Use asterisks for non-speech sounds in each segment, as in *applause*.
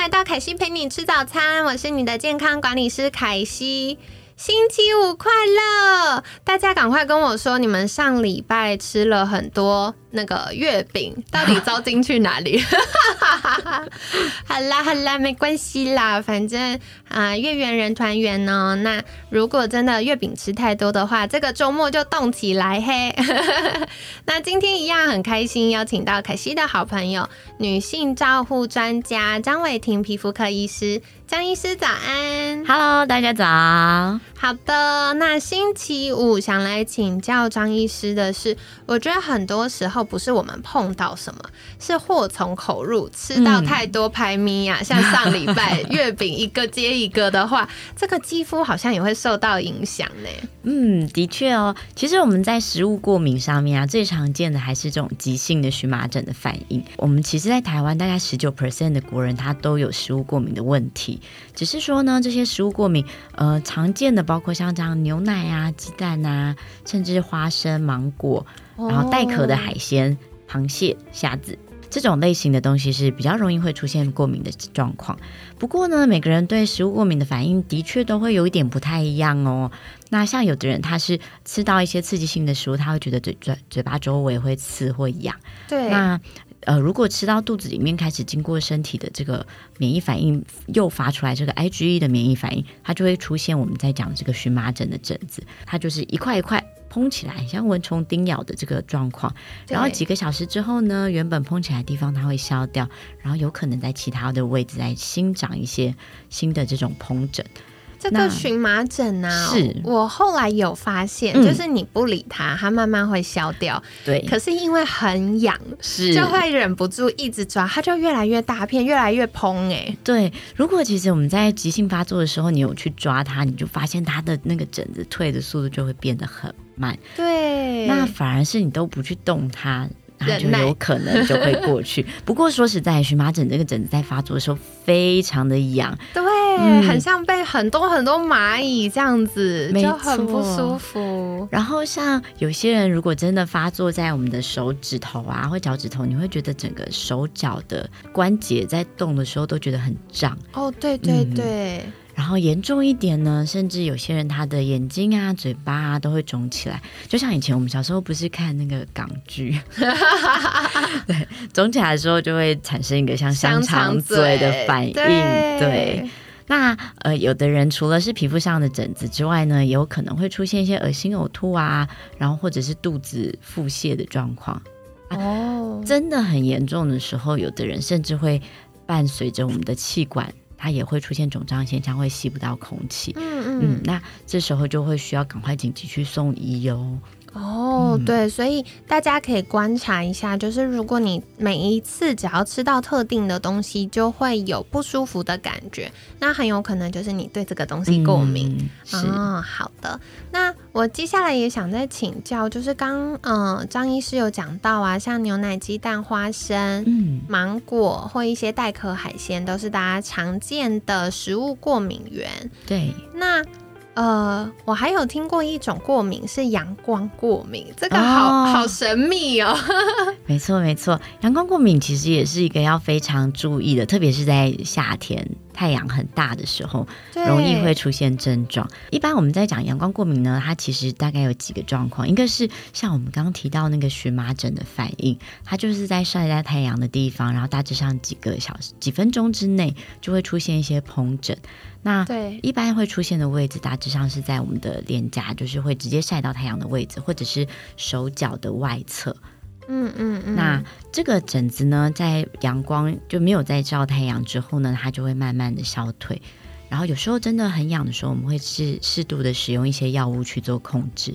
来到凯西陪你吃早餐，我是你的健康管理师凯西。星期五快乐！大家赶快跟我说，你们上礼拜吃了很多那个月饼，到底糟进去哪里？*laughs* 好啦好啦，没关系啦，反正啊，月圆人团圆呢。那如果真的月饼吃太多的话，这个周末就动起来嘿。*laughs* 那今天一样很开心，邀请到凯西的好朋友，女性照护专家张伟婷皮肤科医师。张医师早安，Hello，大家早。好的，那星期五想来请教张医师的是，我觉得很多时候不是我们碰到什么，是祸从口入，吃到太多排咪呀，*laughs* 像上礼拜 *laughs* 月饼一个接一个的话，这个肌肤好像也会受到影响呢。嗯，的确哦，其实我们在食物过敏上面啊，最常见的还是这种急性的荨麻疹的反应。我们其实，在台湾大概十九 percent 的国人，他都有食物过敏的问题。只是说呢，这些食物过敏，呃，常见的包括像这样牛奶啊、鸡蛋啊，甚至花生、芒果，然后带壳的海鲜、螃蟹、虾子这种类型的东西是比较容易会出现过敏的状况。不过呢，每个人对食物过敏的反应的确都会有一点不太一样哦。那像有的人他是吃到一些刺激性的食物，他会觉得嘴嘴嘴巴周围会刺或痒。对，那。呃，如果吃到肚子里面开始经过身体的这个免疫反应诱发出来这个 IgE 的免疫反应，它就会出现我们在讲这个荨麻疹的疹子，它就是一块一块蓬起来，像蚊虫叮咬的这个状况。然后几个小时之后呢，原本蓬起来的地方它会消掉，然后有可能在其他的位置再新长一些新的这种膨疹。这个荨麻疹啊，是我后来有发现，就是你不理它，它慢慢会消掉。对，可是因为很痒，是就会忍不住一直抓，它就越来越大片，越来越蓬。哎，对。如果其实我们在急性发作的时候，你有去抓它，你就发现它的那个疹子退的速度就会变得很慢。对，那反而是你都不去动它。它就有可能就会过去。*laughs* 不过说实在，荨麻疹这个疹子在发作的时候非常的痒，对，很像被很多很多蚂蚁这样子，就很不舒服。然后像有些人如果真的发作在我们的手指头啊或脚趾头，你会觉得整个手脚的关节在动的时候都觉得很胀。哦，对对对。然后严重一点呢，甚至有些人他的眼睛啊、嘴巴啊都会肿起来，就像以前我们小时候不是看那个港剧，*laughs* *laughs* 对，肿起来的时候就会产生一个像香肠嘴的反应。对，那呃，有的人除了是皮肤上的疹子之外呢，也有可能会出现一些恶心、呕吐啊，然后或者是肚子腹泻的状况。哦，真的很严重的时候，有的人甚至会伴随着我们的气管。它也会出现肿胀现象，会吸不到空气。嗯嗯，那这时候就会需要赶快紧急去送医哦。哦，对，所以大家可以观察一下，就是如果你每一次只要吃到特定的东西，就会有不舒服的感觉，那很有可能就是你对这个东西过敏。哦，好的。那我接下来也想再请教，就是刚嗯张医师有讲到啊，像牛奶、鸡蛋、花生、嗯、芒果或一些带壳海鲜，都是大家常见的食物过敏源。对，那。呃，我还有听过一种过敏是阳光过敏，这个好好神秘哦。*laughs* 没错，没错，阳光过敏其实也是一个要非常注意的，特别是在夏天太阳很大的时候，容易会出现症状。一般我们在讲阳光过敏呢，它其实大概有几个状况，一个是像我们刚刚提到那个荨麻疹的反应，它就是在晒在太阳的地方，然后大致上几个小时、几分钟之内就会出现一些疱疹。那对一般会出现的位置，大致上是在我们的脸颊，就是会直接晒到太阳的位置，或者是手脚的外侧。嗯嗯嗯。那这个疹子呢，在阳光就没有在照太阳之后呢，它就会慢慢的消退。然后有时候真的很痒的时候，我们会适适度的使用一些药物去做控制。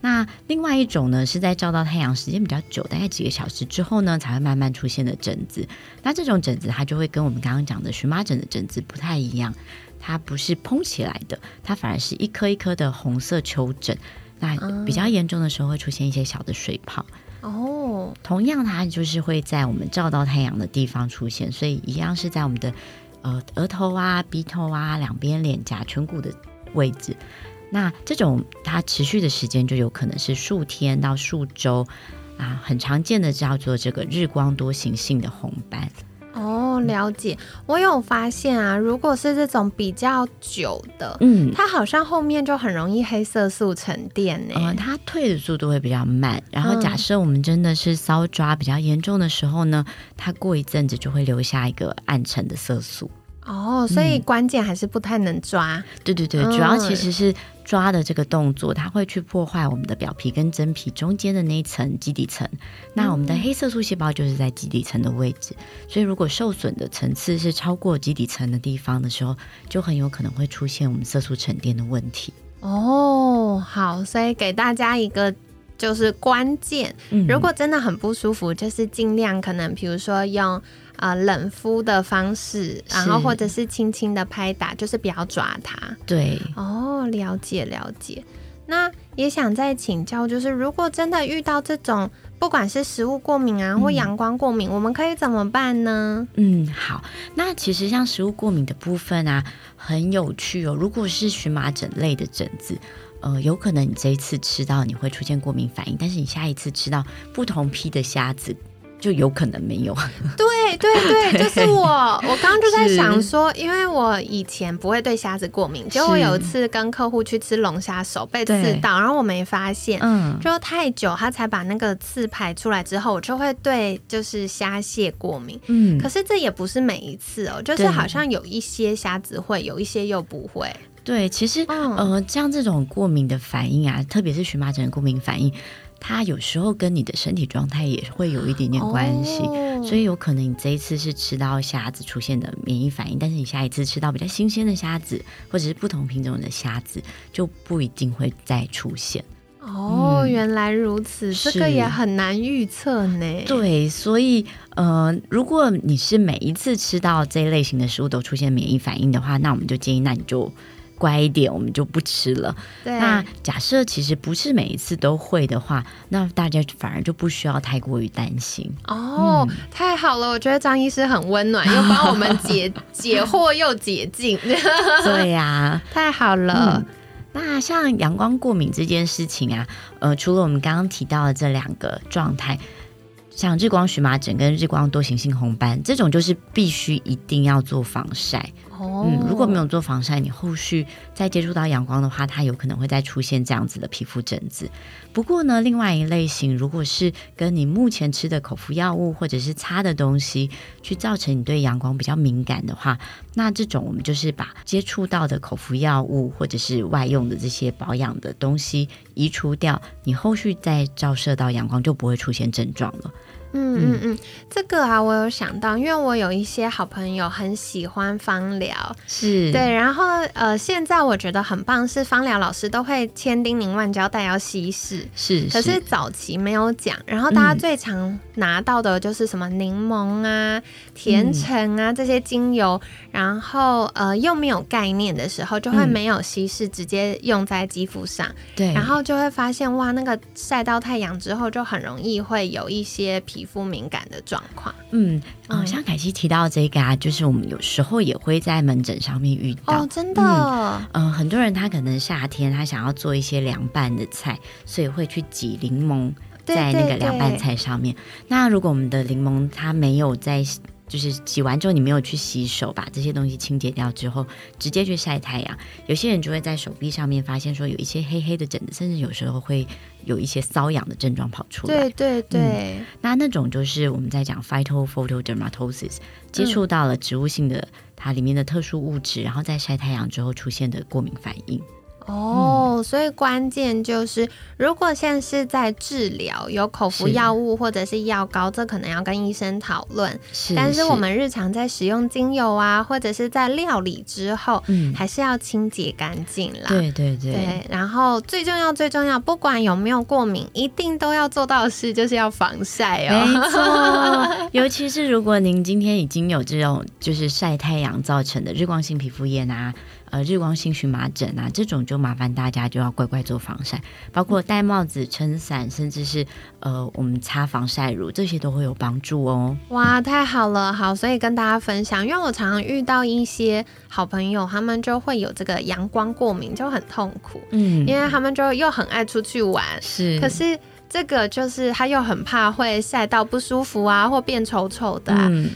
那另外一种呢，是在照到太阳时间比较久，大概几个小时之后呢，才会慢慢出现的疹子。那这种疹子它就会跟我们刚刚讲的荨麻疹的疹子不太一样，它不是蓬起来的，它反而是一颗一颗的红色丘疹。那比较严重的时候会出现一些小的水泡。哦，同样它就是会在我们照到太阳的地方出现，所以一样是在我们的呃额头啊、鼻头啊、两边脸颊、颧骨的位置。那这种它持续的时间就有可能是数天到数周啊，很常见的叫做这个日光多形性的红斑。哦，了解。我有发现啊，如果是这种比较久的，嗯，它好像后面就很容易黑色素沉淀呢。嗯，它退的速度会比较慢。然后假设我们真的是搔抓比较严重的时候呢，它过一阵子就会留下一个暗沉的色素。哦，所以关键还是不太能抓。对对对，主要其实是抓的这个动作，它会去破坏我们的表皮跟真皮中间的那一层基底层。那我们的黑色素细胞就是在基底层的位置，所以如果受损的层次是超过基底层的地方的时候，就很有可能会出现我们色素沉淀的问题。哦，好，所以给大家一个就是关键，如果真的很不舒服，就是尽量可能比如说用。啊，冷敷的方式，然后或者是轻轻的拍打，就是不要抓它。对，哦，了解了解。那也想再请教，就是如果真的遇到这种，不管是食物过敏啊，或阳光过敏，我们可以怎么办呢？嗯，好。那其实像食物过敏的部分啊，很有趣哦。如果是荨麻疹类的疹子，呃，有可能你这一次吃到你会出现过敏反应，但是你下一次吃到不同批的虾子。就有可能没有，对 *laughs* 对对，*laughs* 就是我。我刚刚就在想说，因为我以前不会对虾子过敏，结果有一次跟客户去吃龙虾，手被刺到，然后我没发现，嗯，就太久他才把那个刺排出来之后，我就会对就是虾蟹过敏。嗯，可是这也不是每一次哦，就是好像有一些虾子会，有一些又不会。对，其实呃，像这种过敏的反应啊，特别是荨麻疹的过敏反应。它有时候跟你的身体状态也会有一点点关系，所以有可能你这一次是吃到虾子出现的免疫反应，但是你下一次吃到比较新鲜的虾子，或者是不同品种的虾子，就不一定会再出现。哦，原来如此，这个也很难预测呢。对，所以呃，如果你是每一次吃到这一类型的食物都出现免疫反应的话，那我们就建议，那你就。乖一点，我们就不吃了。那假设其实不是每一次都会的话，那大家反而就不需要太过于担心。哦，太好了，我觉得张医师很温暖，又帮 *laughs* 我们解解惑又解禁。*laughs* 对呀，太好了。那像阳光过敏这件事情啊，呃，除了我们刚刚提到的这两个状态。像日光荨麻疹跟日光多形性红斑这种，就是必须一定要做防晒。哦，嗯，如果没有做防晒，你后续再接触到阳光的话，它有可能会再出现这样子的皮肤疹子。不过呢，另外一类型，如果是跟你目前吃的口服药物或者是擦的东西，去造成你对阳光比较敏感的话，那这种我们就是把接触到的口服药物或者是外用的这些保养的东西移除掉，你后续再照射到阳光就不会出现症状了。嗯。嗯嗯，这个啊，我有想到，因为我有一些好朋友很喜欢芳疗，是。对，然后呃，现在我觉得很棒，是芳疗老师都会千叮咛万交代要稀释，是，可是早期没有讲，然后大家最常拿到的就是什么柠檬啊、甜橙啊这些精油，然后呃又没有概念的时候，就会没有稀释，直接用在肌肤上，对，然后就会发现哇，那个晒到太阳之后，就很容易会有一些皮。皮肤敏感的状况，嗯，哦，像凯西提到这个啊，就是我们有时候也会在门诊上面遇到，哦，真的，嗯，很多人他可能夏天他想要做一些凉拌的菜，所以会去挤柠檬在那个凉拌菜上面。那如果我们的柠檬它没有在就是洗完之后，你没有去洗手，把这些东西清洁掉之后，直接去晒太阳，有些人就会在手臂上面发现说有一些黑黑的疹子，甚至有时候会有一些瘙痒的症状跑出来。对对对，那那种就是我们在讲 phytophotodermatosis，接触到了植物性的它里面的特殊物质，然后在晒太阳之后出现的过敏反应。哦，所以关键就是，如果现在是在治疗，有口服药物或者是药膏，这可能要跟医生讨论。是，但是我们日常在使用精油啊，或者是在料理之后，嗯，还是要清洁干净啦。对对对。对，然后最重要最重要，不管有没有过敏，一定都要做到的事就是要防晒哦。没错，*laughs* 尤其是如果您今天已经有这种就是晒太阳造成的日光性皮肤炎啊。呃，日光性荨麻疹啊，这种就麻烦大家就要乖乖做防晒，包括戴帽子、撑伞，甚至是呃，我们擦防晒乳，这些都会有帮助哦。哇，太好了，好，所以跟大家分享，因为我常常遇到一些好朋友，他们就会有这个阳光过敏，就很痛苦，嗯，因为他们就又很爱出去玩，是，可是。这个就是他又很怕会晒到不舒服啊，或变丑丑的，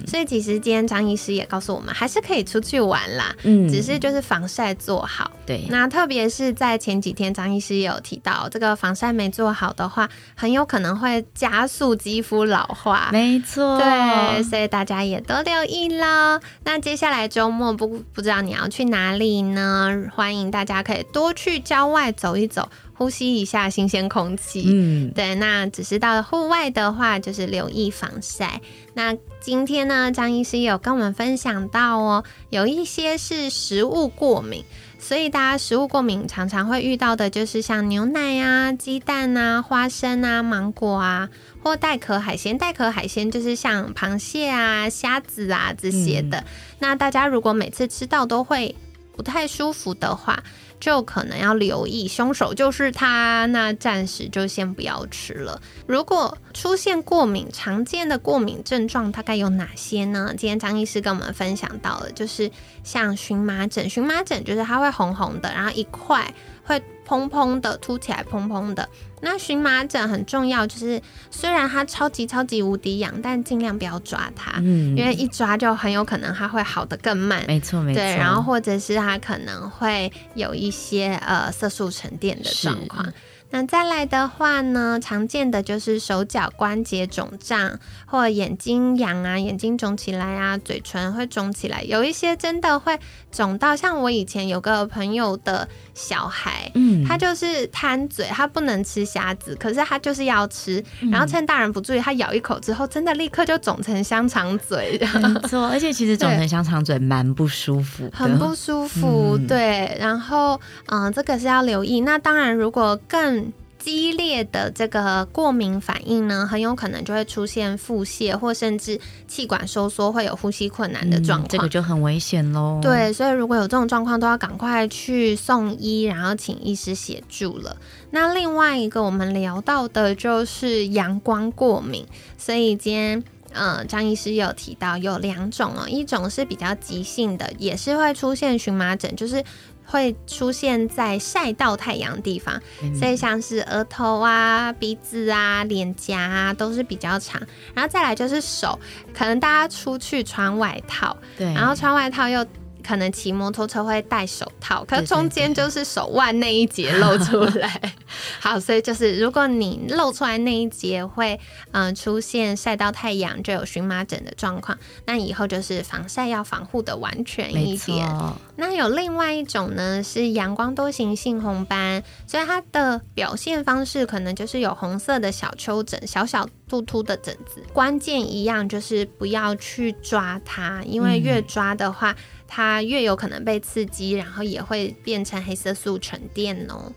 所以其实今天张医师也告诉我们，还是可以出去玩啦，嗯，只是就是防晒做好。对，那特别是在前几天，张医师也有提到，这个防晒没做好的话，很有可能会加速肌肤老化。没错，对，所以大家也都留意喽。那接下来周末不不知道你要去哪里呢？欢迎大家可以多去郊外走一走。呼吸一下新鲜空气，嗯，对，那只是到户外的话，就是留意防晒。那今天呢，张医师有跟我们分享到哦，有一些是食物过敏，所以大家食物过敏常常会遇到的就是像牛奶啊、鸡蛋啊、花生啊、芒果啊，或带壳海鲜。带壳海鲜就是像螃蟹啊、虾子啊这些的。那大家如果每次吃到都会不太舒服的话，就可能要留意，凶手就是他，那暂时就先不要吃了。如果出现过敏，常见的过敏症状大概有哪些呢？今天张医师跟我们分享到了，就是像荨麻疹，荨麻疹就是它会红红的，然后一块会。蓬蓬的凸起来，蓬蓬的。那荨麻疹很重要，就是虽然它超级超级无敌痒，但尽量不要抓它，嗯，因为一抓就很有可能它会好的更慢。没错，没错。对，然后或者是它可能会有一些呃色素沉淀的状况。那再来的话呢，常见的就是手脚关节肿胀，或眼睛痒啊，眼睛肿起来啊，嘴唇会肿起来，有一些真的会肿到像我以前有个朋友的小孩，嗯，他就是贪嘴，他不能吃虾子，可是他就是要吃，然后趁大人不注意，他咬一口之后，真的立刻就肿成香肠嘴，没错，而且其实肿成香肠嘴蛮不舒服，*laughs* 很不舒服，对，然后嗯，这个是要留意。那当然，如果更激烈的这个过敏反应呢，很有可能就会出现腹泻，或甚至气管收缩，会有呼吸困难的状况，这个就很危险喽。对，所以如果有这种状况，都要赶快去送医，然后请医师协助了。那另外一个我们聊到的就是阳光过敏，所以今天嗯，张医师有提到有两种哦，一种是比较急性的，也是会出现荨麻疹，就是。会出现在晒到太阳的地方，所以像是额头啊、鼻子啊、脸颊啊都是比较长。然后再来就是手，可能大家出去穿外套，对，然后穿外套又。可能骑摩托车会戴手套，可中间就是手腕那一节露出来。*laughs* 好，所以就是如果你露出来那一节会嗯出现晒到太阳就有荨麻疹的状况，那以后就是防晒要防护的完全一点。那有另外一种呢是阳光多形性红斑，所以它的表现方式可能就是有红色的小丘疹，小小。突突的疹子，关键一样就是不要去抓它，因为越抓的话，它越有可能被刺激，然后也会变成黑色素沉淀哦。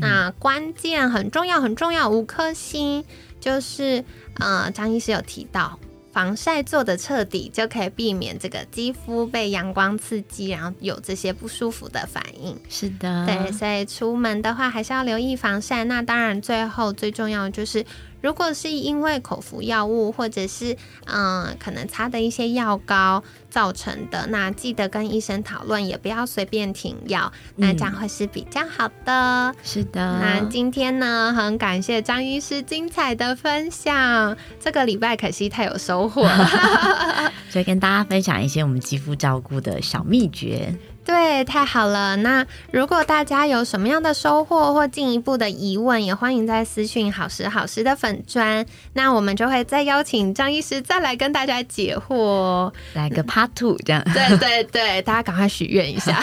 那关键很重要，很重要，五颗星就是呃，张医师有提到。防晒做的彻底，就可以避免这个肌肤被阳光刺激，然后有这些不舒服的反应。是的，对，所以出门的话还是要留意防晒。那当然，最后最重要就是，如果是因为口服药物或者是嗯可能擦的一些药膏造成的，那记得跟医生讨论，也不要随便停药，那这样会是比较好的。是的，那今天呢，很感谢张医师精彩的分享。这个礼拜可惜太有收获，*laughs* 所以跟大家分享一些我们肌肤照顾的小秘诀。对，太好了。那如果大家有什么样的收获或进一步的疑问，也欢迎在私讯好时好时的粉砖，那我们就会再邀请张医师再来跟大家解惑，来个 Part Two 这样。对对对，大家赶快许愿一下。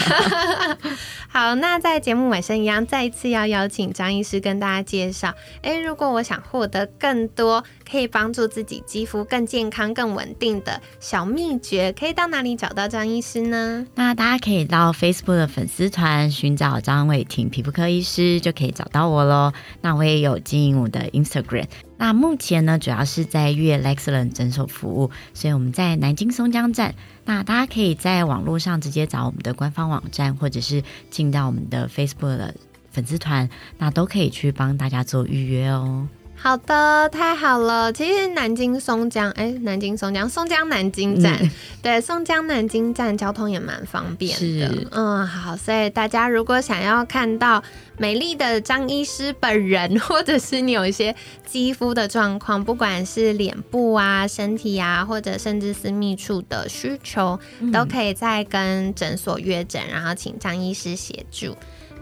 *laughs* 好，那在节目尾声一样，再一次要邀请张医师跟大家介绍。诶，如果我想获得更多可以帮助自己肌肤更健康、更稳定的小秘诀，可以到哪里找到张医师呢？那大家可以到 Facebook 的粉丝团寻找张伟婷皮肤科医师，就可以找到我喽。那我也有经营我的 Instagram。那目前呢，主要是在粤 Lexlon 诊所服务，所以我们在南京松江站。那大家可以在网络上直接找我们的官方网站，或者是进到我们的 Facebook 的粉丝团，那都可以去帮大家做预约哦。好的，太好了。其实南京松江，哎，南京松江，松江南京站，对，松江南京站交通也蛮方便的。嗯，好，所以大家如果想要看到美丽的张医师本人，或者是你有一些肌肤的状况，不管是脸部啊、身体啊，或者甚至私密处的需求，都可以再跟诊所约诊，然后请张医师协助。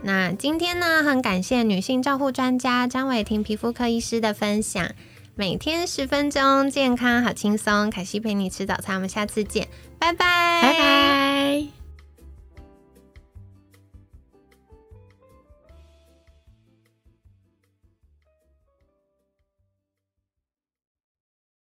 那今天呢，很感谢女性照护专家张伟婷皮肤科医师的分享。每天十分钟，健康好轻松。凯西陪你吃早餐，我们下次见，拜拜，拜拜。